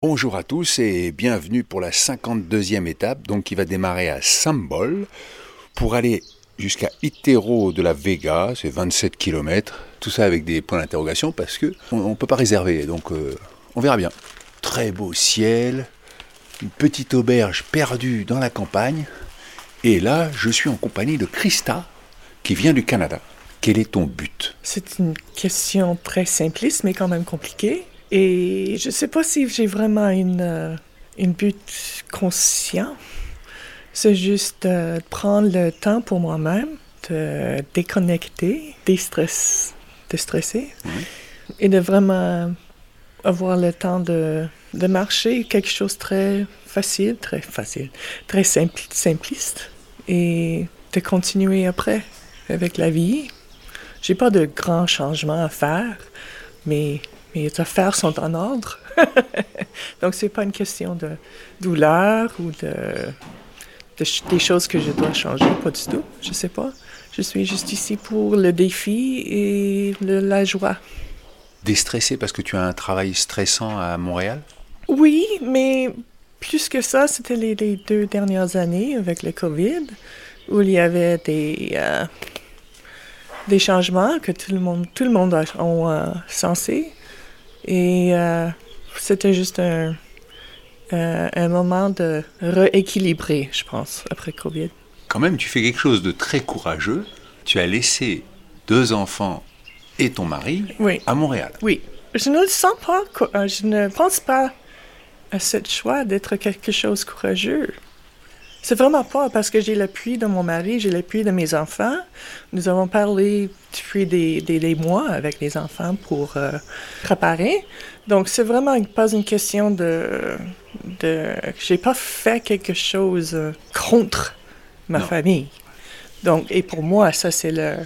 Bonjour à tous et bienvenue pour la 52e étape, donc qui va démarrer à Sambol pour aller jusqu'à Itero de la Vega, c'est 27 km. Tout ça avec des points d'interrogation parce que on ne peut pas réserver, donc euh, on verra bien. Très beau ciel, une petite auberge perdue dans la campagne, et là je suis en compagnie de Christa qui vient du Canada. Quel est ton but? C'est une question très simpliste mais quand même compliquée. Et je ne sais pas si j'ai vraiment une, euh, une but conscient. C'est juste de prendre le temps pour moi-même, de déconnecter, déstress, de stresser et de vraiment avoir le temps de, de marcher quelque chose de très facile, très facile, très simple, simpliste et de continuer après avec la vie. J'ai pas de grands changements à faire, mais mes affaires sont en ordre. Donc, c'est pas une question de douleur ou de, de- des choses que je dois changer, pas du tout. Je sais pas. Je suis juste ici pour le défi et le- la joie. Déstressé parce que tu as un travail stressant à Montréal? Oui, mais plus que ça, c'était les, les deux dernières années avec le COVID, où il y avait des, euh, des changements que tout le monde, tout le monde a ont, euh, sensé. Et euh, c'était juste un, euh, un moment de rééquilibrer, je pense, après COVID. Quand même, tu fais quelque chose de très courageux. Tu as laissé deux enfants et ton mari Oui. à Montréal. Oui. Je ne le sens pas, euh, je ne pense pas à ce choix d'être quelque chose de courageux. C'est vraiment pas parce que j'ai l'appui de mon mari, j'ai l'appui de mes enfants. Nous avons parlé depuis des, des, des mois avec les enfants pour euh, préparer. Donc, c'est vraiment pas une question de. de j'ai pas fait quelque chose euh, contre ma Non. famille. Donc, et pour moi, ça, c'est le,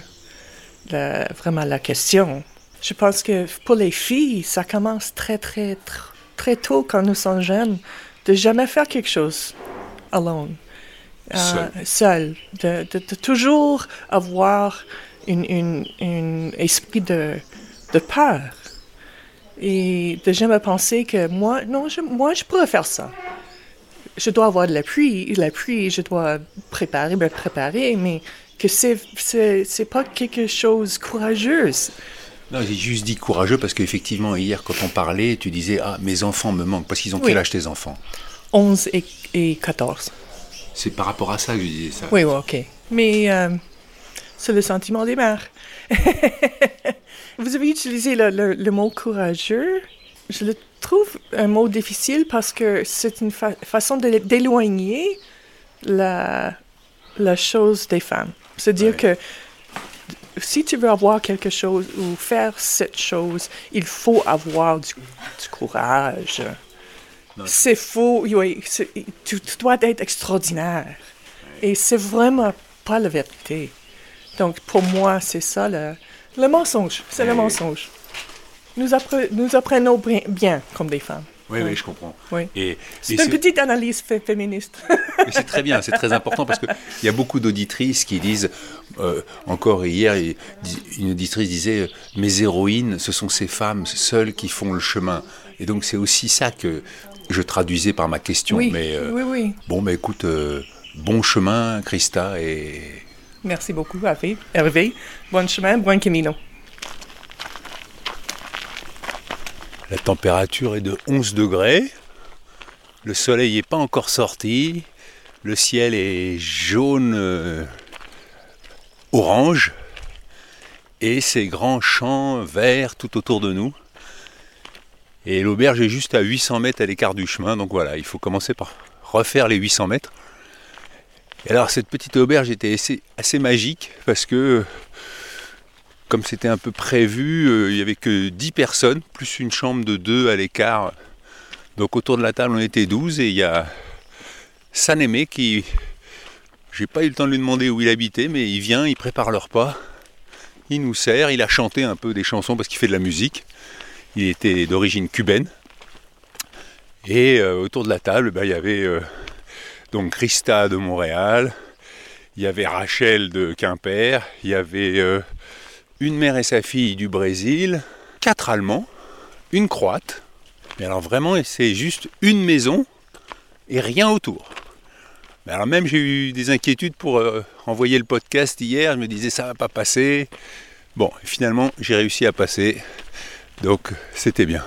le- vraiment la question. Je pense que pour les filles, ça commence très, très, tr- très tôt quand nous sommes jeunes, de jamais faire quelque chose alone. Euh, Seul. De, de- de toujours avoir une esprit de, de peur. Et de jamais penser que moi, non, je, moi, je pourrais faire ça. Je dois avoir de l'appui, l'appui, je dois préparer, me préparer, mais que c'est, c'est, c'est pas quelque chose de courageux. Non, j'ai juste dit courageux parce qu'effectivement, hier, quand on parlait, tu disais Ah, mes enfants me manquent. Parce qu'ils ont Oui. quel âge tes enfants? 11 et, et 14. C'est par rapport à ça que je disais ça. Oui, oui, OK. Mais euh, c'est le sentiment des mères. Vous avez utilisé le, le- le mot courageux. Je le trouve un mot difficile parce que c'est une fa- façon d'éloigner la, la chose des femmes. C'est-à-dire Ouais. que si tu veux avoir quelque chose ou faire cette chose, il faut avoir du, du courage. C'est faux. oui, tu, tu dois être extraordinaire. Et c'est vraiment pas la vérité. Donc, pour moi, c'est ça le, le mensonge. C'est le mensonge. Nous, appre- nous apprenons bien, comme des femmes. Oui, Oui. je comprends. Oui. Et, et C'est une petite analyse fé- féministe. c'est très bien, c'est très important parce qu'il y a beaucoup d'auditrices qui disent, euh, encore hier, une auditrice disait euh, Mes héroïnes, ce sont ces femmes seules qui font le chemin. Et donc, c'est aussi ça que je traduisais par ma question. oui, Mais euh, oui, oui. bon, bah, écoute, euh, bon chemin, Christa, et Merci beaucoup, Hervé. Hervé. Bon chemin, bon camino. La température est de 11 degrés. Le soleil n'est pas encore sorti. Le ciel est jaune euh, orange. Et ces grands champs verts tout autour de nous. Et l'auberge est juste à 800 mètres à l'écart du chemin. Donc voilà, il faut commencer par refaire les 800 mètres. Et alors cette petite auberge était assez, assez magique parce que comme c'était un peu prévu, euh, il n'y avait que 10 personnes, plus une chambre de 2 à l'écart. Donc autour de la table, on était 12 et il y a Sanémé qui. J'ai pas eu le temps de lui demander où il habitait, mais il vient, il prépare le repas, il nous sert, il a chanté un peu des chansons parce qu'il fait de la musique. Il était d'origine cubaine. Et euh, autour de la table, bah, il y avait euh, donc Christa de Montréal, il y avait Rachel de Quimper, il y avait euh, une mère et sa fille du Brésil, quatre Allemands, une Croate, Mais alors vraiment, c'est juste une maison et rien autour. Mais alors même j'ai eu des inquiétudes pour envoyer le podcast hier, je me disais ça va pas passer. Bon, finalement j'ai réussi à passer, donc c'était bien.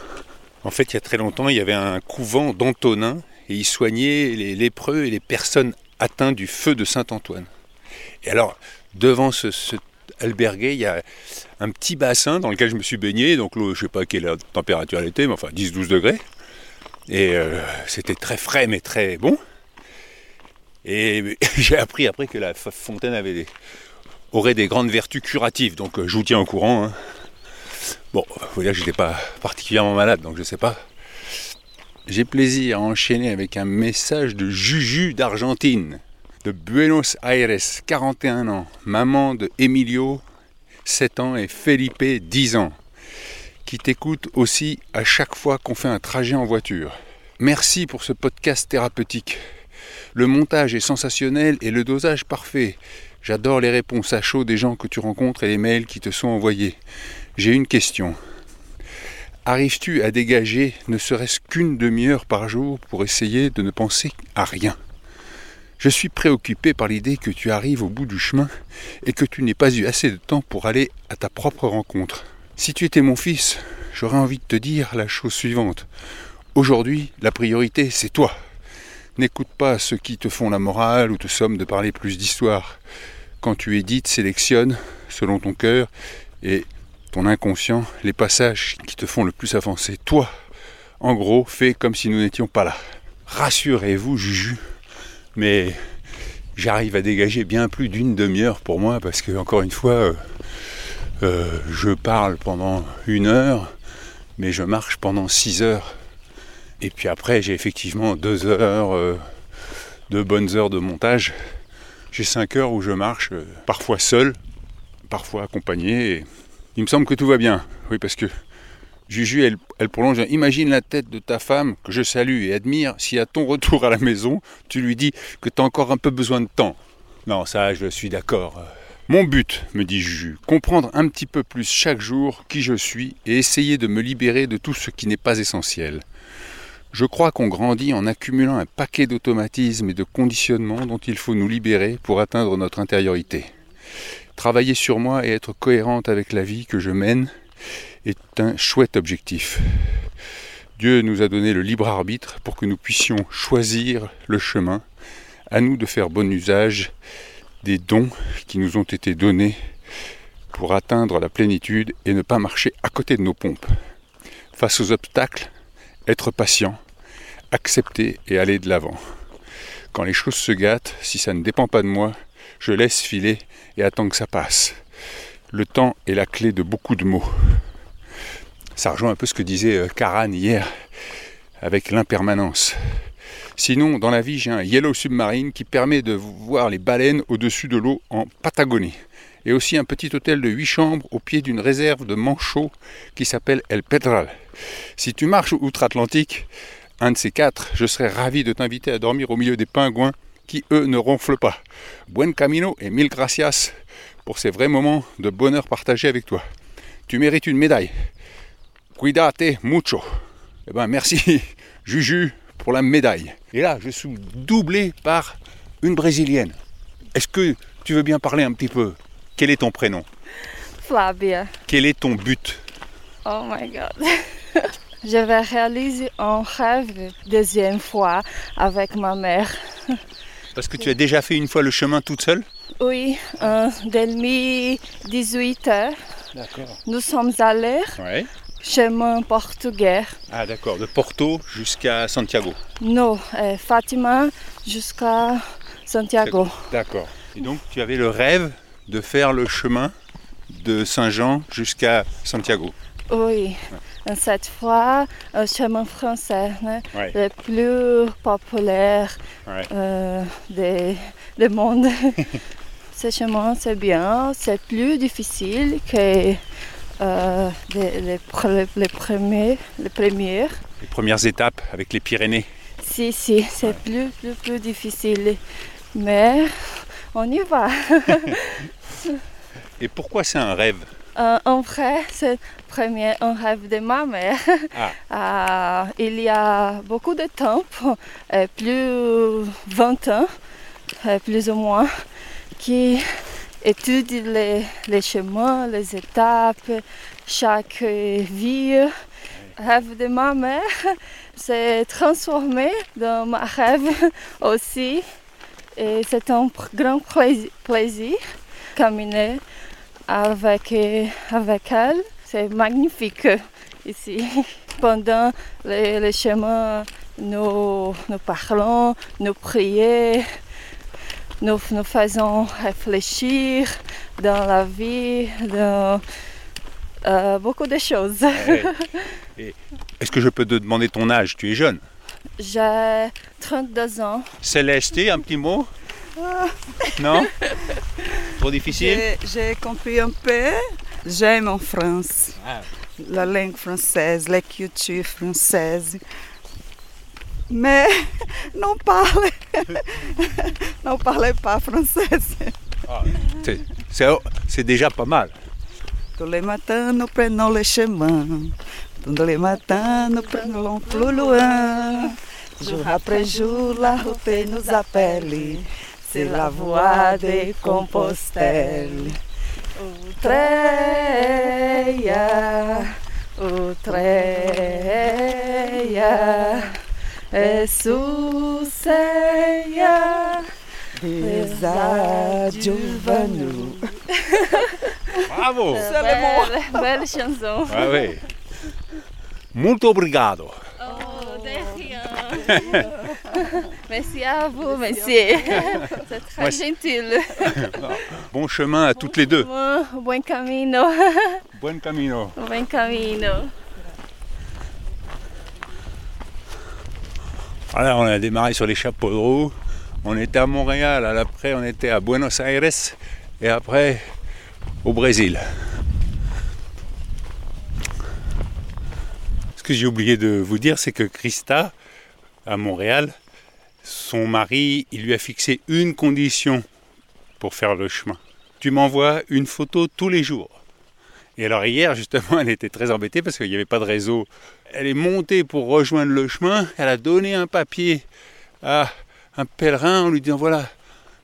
En fait, il y a très longtemps, il y avait un couvent d'Antonin et ils soignaient les lépreux et les personnes atteintes du feu de Saint-Antoine. Et alors, devant ce, ce il y a un petit bassin dans lequel je me suis baigné. Donc l'eau, je sais pas quelle température elle était, mais enfin 10-12 degrés. Et euh, c'était très frais mais très bon. Et j'ai appris après que la fontaine avait aurait des grandes vertus curatives. Donc euh, je vous tiens au courant. Hein. Bon, que j'étais pas particulièrement malade, donc je sais pas. J'ai plaisir à enchaîner avec un message de Juju d'Argentine, de Buenos Aires, 41 ans, maman de Emilio, 7 ans, et Felipe, 10 ans, qui t'écoute aussi à chaque fois qu'on fait un trajet en voiture. Merci pour ce podcast thérapeutique. Le montage est sensationnel et le dosage parfait. J'adore les réponses à chaud des gens que tu rencontres et les mails qui te sont envoyés. J'ai une question. Arrives-tu à dégager ne serait-ce qu'une demi-heure par jour pour essayer de ne penser à rien? Je suis préoccupé par l'idée que tu arrives au bout du chemin et que tu n'aies pas eu assez de temps pour aller à ta propre rencontre. Si tu étais mon fils, j'aurais envie de te dire la chose suivante. Aujourd'hui, la priorité, c'est toi. N'écoute pas ceux qui te font la morale ou te somment de parler plus d'histoire. Quand tu édites, sélectionne, selon ton cœur et inconscient, les passages qui te font le plus avancer. Toi, en gros, fais comme si nous n'étions pas là. Rassurez-vous, Juju, mais j'arrive à dégager bien plus d'une demi-heure pour moi parce que, encore une fois, euh, euh, je parle pendant une heure, mais je marche pendant six heures. Et puis après, j'ai effectivement deux heures, euh, deux bonnes heures de montage. J'ai cinq heures où je marche, parfois seul, parfois accompagné. Il me semble que tout va bien. Oui, parce que Juju, elle, prolonge. Imagine la tête de ta femme, que je salue et admire, si à ton retour à la maison, tu lui dis que tu as encore un peu besoin de temps. Non, ça, je suis d'accord. Mon but, me dit Juju, comprendre un petit peu plus chaque jour qui je suis et essayer de me libérer de tout ce qui n'est pas essentiel. Je crois qu'on grandit en accumulant un paquet d'automatismes et de conditionnements dont il faut nous libérer pour atteindre notre intériorité. Travailler sur moi et être cohérente avec la vie que je mène est un chouette objectif. Dieu nous a donné le libre arbitre pour que nous puissions choisir le chemin, à nous de faire bon usage des dons qui nous ont été donnés pour atteindre la plénitude et ne pas marcher à côté de nos pompes. Face aux obstacles, être patient, accepter et aller de l'avant. Quand les choses se gâtent, si ça ne dépend pas de moi, je laisse filer et attends que ça passe. Le temps est la clé de beaucoup de mots. Ça rejoint un peu ce que disait Karan euh, hier avec l'impermanence. Sinon, dans la vie, j'ai un Yellow Submarine qui permet de voir les baleines au-dessus de l'eau en Patagonie. Et aussi un petit hôtel de 8 chambres au pied d'une réserve de manchots qui s'appelle El Pedral. Si tu marches outre-Atlantique, un de ces quatre, je serais ravi de t'inviter à dormir au milieu des pingouins qui, eux, ne ronflent pas. Buen camino et mille gracias pour ces vrais moments de bonheur partagés avec toi. Tu mérites une médaille. Cuidate mucho. Eh ben, merci, Juju, pour la médaille. Et là, je suis doublé par une brésilienne. Est-ce que tu veux bien parler un petit peu? Quel est ton prénom? Flavia. Quel est ton but? Oh my god. Je vais réaliser un rêve deuxième fois avec ma mère. Parce que tu as déjà fait une fois le chemin toute seule Oui, en 2018 D'accord. nous sommes allés Ouais. chemin portugais. Ah d'accord, de Porto jusqu'à Santiago. Non, euh, Fatima jusqu'à Santiago. D'accord. Et donc tu avais le rêve de faire le chemin de Saint-Jean jusqu'à Santiago. Oui, cette fois, un chemin français, hein, Ouais. le plus populaire Ouais. euh, des- du monde. Ce chemin, c'est bien, c'est plus difficile que euh, les, les pre- les premiers, les premières. Les premières étapes avec les Pyrénées. Si, si, c'est plus, plus, plus difficile. Mais on y va. Et pourquoi c'est un rêve? Euh, en vrai, c'est premier un rêve de ma mère. Euh, il y a beaucoup de temps, euh, plus 20 ans, plus ou moins, qui étudie les, les chemins, les étapes, chaque vie. Rêve de ma mère s'est transformé dans ma rêve aussi. Et c'est un grand plais- plaisir caminer avec, avec elle. C'est magnifique ici. Pendant les, les chemins, nous, nous parlons, nous prions, nous, nous faisons réfléchir dans la vie, dans euh, beaucoup de choses. Et Est-ce que je peux te demander ton âge? Tu es jeune. J'ai 32 ans. Céleste, un petit mot? Non Trop difficile J'ai- compris un peu. J'aime en France. Ah. La langue française, la culture française. Mais non parle, non parle pas français. C'est- C'est c'est déjà pas mal. Tous les matins, nous prenons le chemin. Tous les matins, nous prenons plus loin. Jour après jour, la route nous appelle. C'est la voie de Compostelle. Utreia, Utreia, Essuceia, desadjuvanu. Bravo C'est le mot. Belle, belle chanson. Ah oui. Muito obrigado. Merci à vous, monsieur. C'est très Ouais. gentil. Bon chemin à toutes les deux. Bon, buen camino. Buen camino. Buen camino. Voilà, on a démarré sur les chapeaux de roue. On était à Montréal, après on était à Buenos Aires et après au Brésil. Ce que j'ai oublié de vous dire, c'est que Christa, Montréal, son mari, il lui a fixé une condition pour faire le chemin. Tu m'envoies une photo tous les jours. Et alors hier, justement, elle était très embêtée parce qu'il n'y avait pas de réseau. Elle est montée pour rejoindre le chemin. Elle a donné un papier à un pèlerin en lui disant voilà,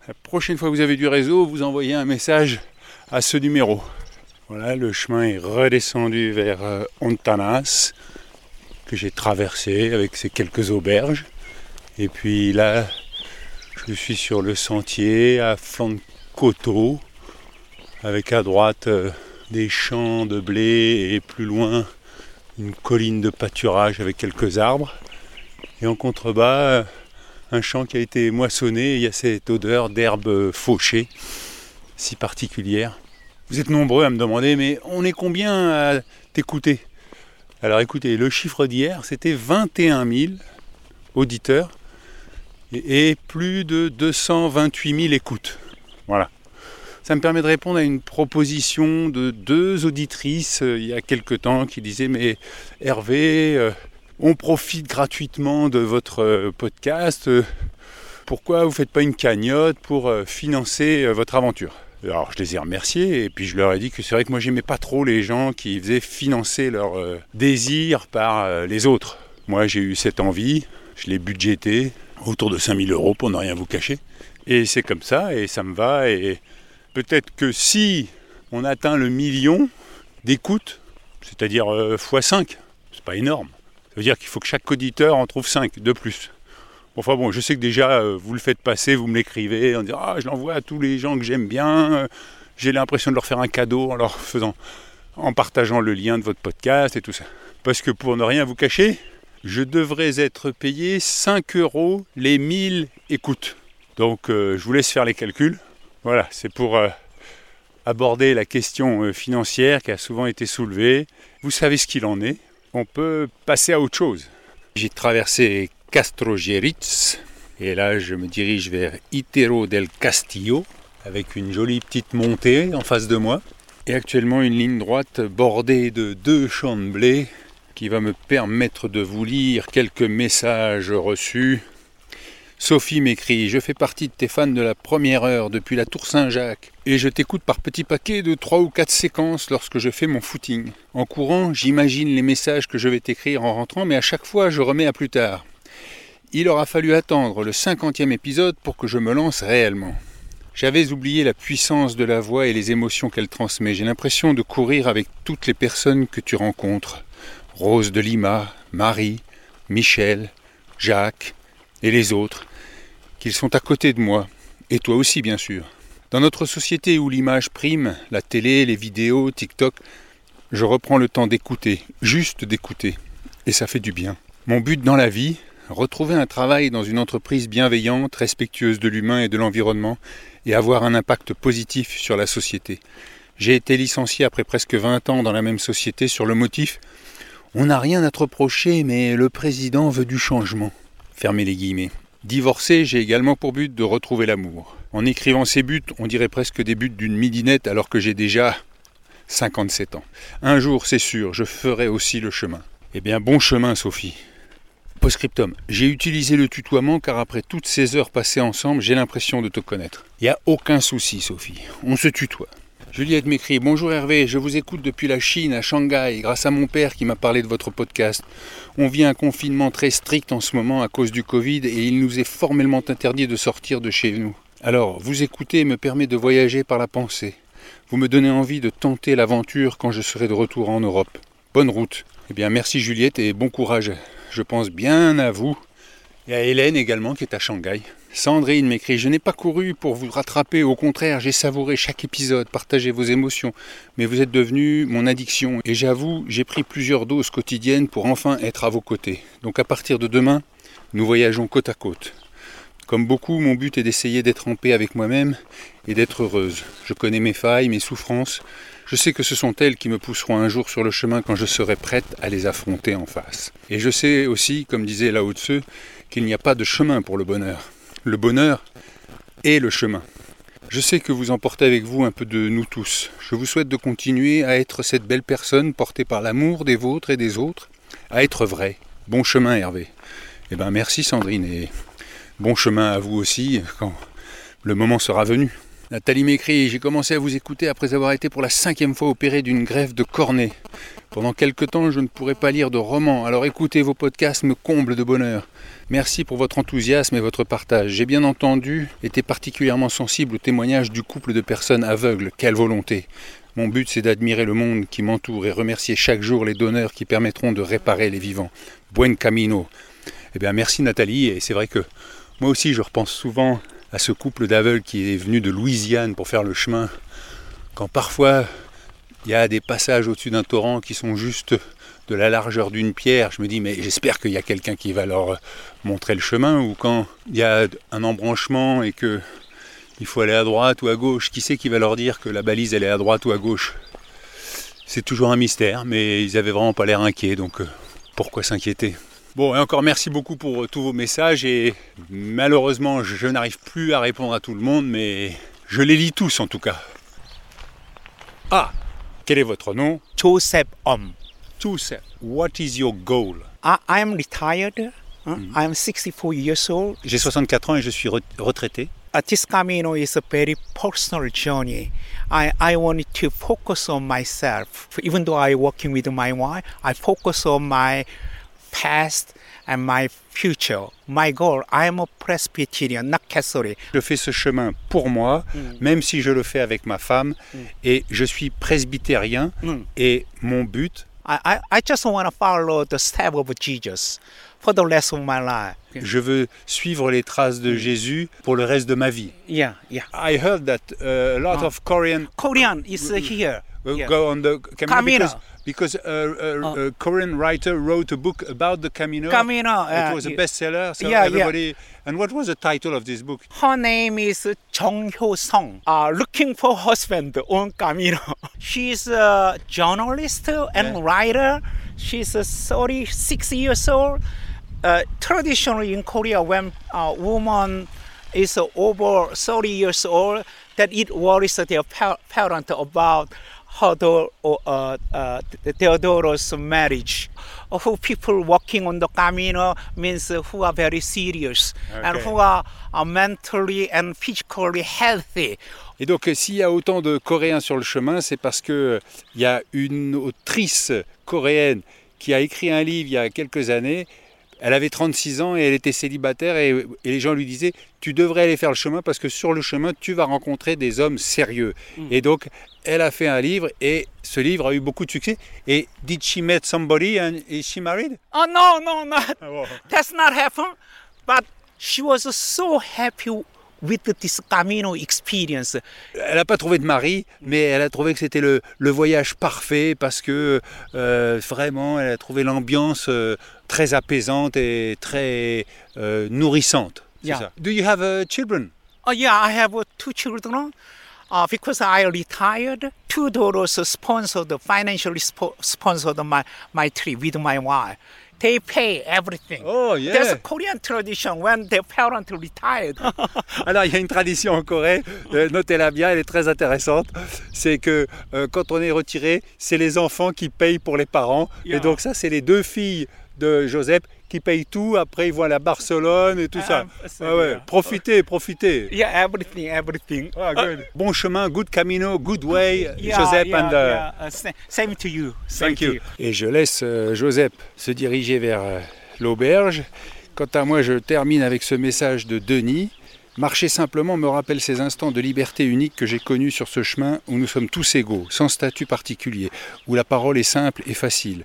la prochaine fois que vous avez du réseau, vous envoyez un message à ce numéro. Voilà, le chemin est redescendu vers euh, Ontanas, j'ai traversé avec ces quelques auberges. Et puis là, je suis sur le sentier à flanc de coteau, avec à droite euh, des champs de blé et plus loin une colline de pâturage avec quelques arbres. Et en contrebas, euh, un champ qui a été moissonné, et il y a cette odeur d'herbe fauchée, si particulière. Vous êtes nombreux à me demander, mais on est combien à t'écouter? Alors écoutez, le chiffre d'hier, c'était 21 000 auditeurs et, plus de 228 000 écoutes. Voilà. Ça me permet de répondre à une proposition de deux auditrices euh, il y a quelque temps qui disaient mais Hervé, euh, on profite gratuitement de votre euh, podcast. pourquoi vous ne faites pas une cagnotte pour financer votre aventure? Alors je les ai remerciés et puis je leur ai dit que c'est vrai que moi j'aimais pas trop les gens qui faisaient financer leur euh, désir par euh, les autres. Moi j'ai eu cette envie, je l'ai budgété autour de 5000 euros pour ne rien vous cacher. Et c'est comme ça et ça me va et peut-être que si on atteint le million d'écoutes, c'est-à-dire euh, x5, c'est pas énorme. Ça veut dire qu'il faut que chaque auditeur en trouve 5 de plus. Enfin bon, je sais que déjà euh, vous le faites passer, vous me l'écrivez en disant Ah, je l'envoie à tous les gens que j'aime bien, euh, j'ai l'impression de leur faire un cadeau en leur faisant, en partageant le lien de votre podcast et tout ça. Parce que pour ne rien vous cacher, je devrais être payé 5 euros les 1000 écoutes. Donc euh, je vous laisse faire les calculs. Voilà, c'est pour aborder la question financière qui a souvent été soulevée. Vous savez ce qu'il en est. On peut passer à autre chose. J'ai traversé Castrogeritz et là je me dirige vers Itero del Castillo avec une jolie petite montée en face de moi et actuellement une ligne droite bordée de deux champs de blé qui va me permettre de vous lire quelques messages reçus Sophie m'écrit Je fais partie de tes fans de la première heure depuis la Tour Saint-Jacques et je t'écoute par petits paquets de 3 ou 4 séquences lorsque je fais mon footing. En courant, j'imagine les messages que je vais t'écrire en rentrant, mais à chaque fois je remets à plus tard. Il aura fallu attendre le 50e épisode pour que je me lance réellement. J'avais oublié la puissance de la voix et les émotions qu'elle transmet. J'ai l'impression de courir avec toutes les personnes que tu rencontres. Rose de Lima, Marie, Michel, Jacques et les autres qu'ils sont à côté de moi, et toi aussi bien sûr. Dans notre société où l'image prime, la télé, les vidéos, TikTok, je reprends le temps d'écouter, juste d'écouter, et ça fait du bien. Mon but dans la vie, retrouver un travail dans une entreprise bienveillante, respectueuse de l'humain et de l'environnement, et avoir un impact positif sur la société. J'ai été licencié après presque 20 ans dans la même société sur le motif On n'a rien à te reprocher, mais le président veut du changement. Fermez les guillemets. Divorcé, j'ai également pour but de retrouver l'amour. En écrivant ces buts, on dirait presque des buts d'une midinette alors que j'ai déjà 57 ans. Un jour, c'est sûr, je ferai aussi le chemin. Eh bien, bon chemin, Sophie. Postscriptum, j'ai utilisé le tutoiement car après toutes ces heures passées ensemble, j'ai l'impression de te connaître. Il n'y a aucun souci, Sophie. On se tutoie. Juliette m'écrit Bonjour Hervé, je vous écoute depuis la Chine, à Shanghai, grâce à mon père qui m'a parlé de votre podcast. On vit un confinement très strict en ce moment à cause du Covid et il nous est formellement interdit de sortir de chez nous. Alors, vous écouter me permet de voyager par la pensée. Vous me donnez envie de tenter l'aventure quand je serai de retour en Europe. Bonne route. Eh bien, merci Juliette et bon courage. Je pense bien à vous et à Hélène également qui est à Shanghai. Sandrine m'écrit Je n'ai pas couru pour vous rattraper, au contraire, j'ai savouré chaque épisode, partagé vos émotions, mais vous êtes devenu mon addiction et j'avoue, j'ai pris plusieurs doses quotidiennes pour enfin être à vos côtés. Donc à partir de demain, nous voyageons côte à côte. Comme beaucoup, mon but est d'essayer d'être en paix avec moi-même et d'être heureuse. Je connais mes failles, mes souffrances. Je sais que ce sont elles qui me pousseront un jour sur le chemin quand je serai prête à les affronter en face. Et je sais aussi, comme disait Lao Tzu, qu'il n'y a pas de chemin pour le bonheur le bonheur et le chemin. Je sais que vous emportez avec vous un peu de nous tous. Je vous souhaite de continuer à être cette belle personne portée par l'amour des vôtres et des autres, à être vrai. Bon chemin Hervé. Eh bien merci Sandrine et bon chemin à vous aussi quand le moment sera venu. Nathalie m'écrit J'ai commencé à vous écouter après avoir été pour la cinquième fois opéré d'une greffe de cornet. Pendant quelque temps, je ne pourrais pas lire de romans, alors écouter vos podcasts me comble de bonheur. Merci pour votre enthousiasme et votre partage. J'ai bien entendu été particulièrement sensible au témoignage du couple de personnes aveugles. Quelle volonté Mon but, c'est d'admirer le monde qui m'entoure et remercier chaque jour les donneurs qui permettront de réparer les vivants. Buen camino. Eh bien, merci Nathalie, et c'est vrai que moi aussi, je repense souvent à ce couple d'aveugles qui est venu de Louisiane pour faire le chemin. Quand parfois il y a des passages au-dessus d'un torrent qui sont juste de la largeur d'une pierre, je me dis mais j'espère qu'il y a quelqu'un qui va leur montrer le chemin ou quand il y a un embranchement et que il faut aller à droite ou à gauche, qui sait qui va leur dire que la balise elle est à droite ou à gauche? C'est toujours un mystère, mais ils avaient vraiment pas l'air inquiets, donc euh, pourquoi s'inquiéter? Bon, et encore merci beaucoup pour tous vos messages et malheureusement je n'arrive plus à répondre à tout le monde, mais je les lis tous en tout cas. Ah, quel est votre nom? Joseph Om. Joseph, what is your goal? I, am retired. Mm. I am 64 years old. J'ai 64 ans et je suis retraité. Uh, this Camino is a very personal journey. I, I wanted to focus on myself. Even though I working with my wife, I focus on my past and my future. My goal, I am a Presbyterian, not Catholic. Je fais ce chemin pour moi, mm. même si je le fais avec ma femme, mm. et je suis presbytérien, mm. et mon but. I, I, I just want to follow the step of Jesus for the rest of my life. Je veux suivre les traces de Jésus pour le reste de ma vie. Yeah, yeah. I heard that uh, a lot uh, of Korean. Korean is uh, here. Will yeah. go on the Camino. Camino. Because because a, a, oh. a, Korean writer wrote a book about the Camino. Camino. Uh, it was a bestseller. So yeah, everybody. Yeah. And what was the title of this book? Her name is Jung Hyo Song. Uh, looking for husband on Camino. She's a journalist and yeah. writer. She's uh, 36 years old. Uh, traditionally in Korea, when a woman is over 30 years old, that it worries their parent about her daughter, uh, uh, marriage. Who people walking on the camino means who are very serious and Okay. who are, are mentally and physically healthy. Et donc, euh, s'il y a autant de Coréens sur le chemin, c'est parce que il y a une autrice coréenne qui a écrit un livre il y a quelques années. Elle avait 36 ans et elle était célibataire et, et les gens lui disaient tu devrais aller faire le chemin parce que sur le chemin tu vas rencontrer des hommes sérieux. Et donc elle a fait un livre et ce livre a eu beaucoup de succès. Et did she met somebody and is she married? Oh no, no, no, that's not happen. But she was so happy with this Camino experience. Elle n'a pas trouvé de mari, mais elle a trouvé que c'était le, le voyage parfait parce que euh, vraiment, elle a trouvé l'ambiance euh, très apaisante et très euh, nourrissante. C'est Yeah. ça. Do you have uh, children? Oh yeah, I have uh, two children. Uh, because I retired, two daughters sponsored, financially spo- sponsored my, my trip with my wife. They pay everything. Oh, yeah. There's a Korean tradition when their parents retired. Alors, il y a une tradition en Corée, euh, notez-la bien, elle est très intéressante. C'est que euh, quand on est retiré, c'est les enfants qui payent pour les parents. Yeah. Et donc, ça, c'est les deux filles de Joseph qui payent tout. Après, ils vont à la Barcelone et tout ça. Ah, c'est Ah ouais, bien. profitez, profitez. yeah, everything, everything. Ah, good. Bon chemin, good camino, good way, Yeah, Joseph yeah, and uh, yeah. Uh, sa- same to you. Same thank you. Et je laisse euh, Joseph se diriger vers euh, l'auberge. Quant à moi, je termine avec ce message de Denis. Marcher simplement me rappelle ces instants de liberté unique que j'ai connus sur ce chemin où nous sommes tous égaux, sans statut particulier, où la parole est simple et facile.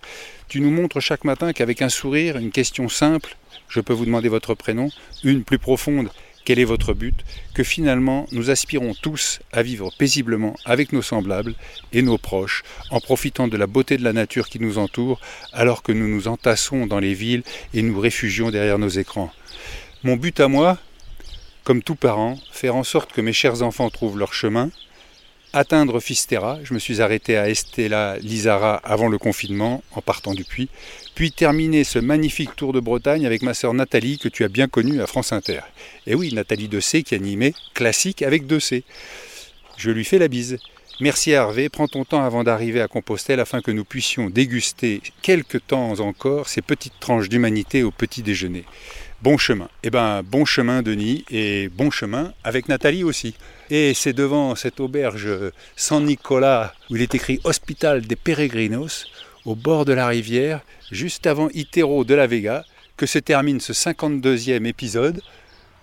Tu nous montres chaque matin qu'avec un sourire, une question simple, je peux vous demander votre prénom, une plus profonde, quel est votre but, que finalement nous aspirons tous à vivre paisiblement avec nos semblables et nos proches, en profitant de la beauté de la nature qui nous entoure, alors que nous nous entassons dans les villes et nous réfugions derrière nos écrans. Mon but à moi, comme tout parent, faire en sorte que mes chers enfants trouvent leur chemin, atteindre Fisterra, je me suis arrêté à Estella Lizara avant le confinement, en partant du puits, puis terminer ce magnifique tour de Bretagne avec ma sœur Nathalie, que tu as bien connue à France Inter. Et oui, Nathalie de C qui animait Classique avec 2C. Je lui fais la bise. Merci Hervé, prends ton temps avant d'arriver à Compostelle afin que nous puissions déguster quelques temps encore ces petites tranches d'humanité au petit déjeuner. Bon chemin. Eh ben, bon chemin Denis et bon chemin avec Nathalie aussi. Et c'est devant cette auberge San Nicolas où il est écrit Hospital des Peregrinos, au bord de la rivière, juste avant Itero de la Vega, que se termine ce 52e épisode.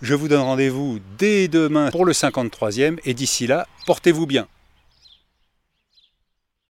Je vous donne rendez-vous dès demain pour le 53e et d'ici là, portez-vous bien.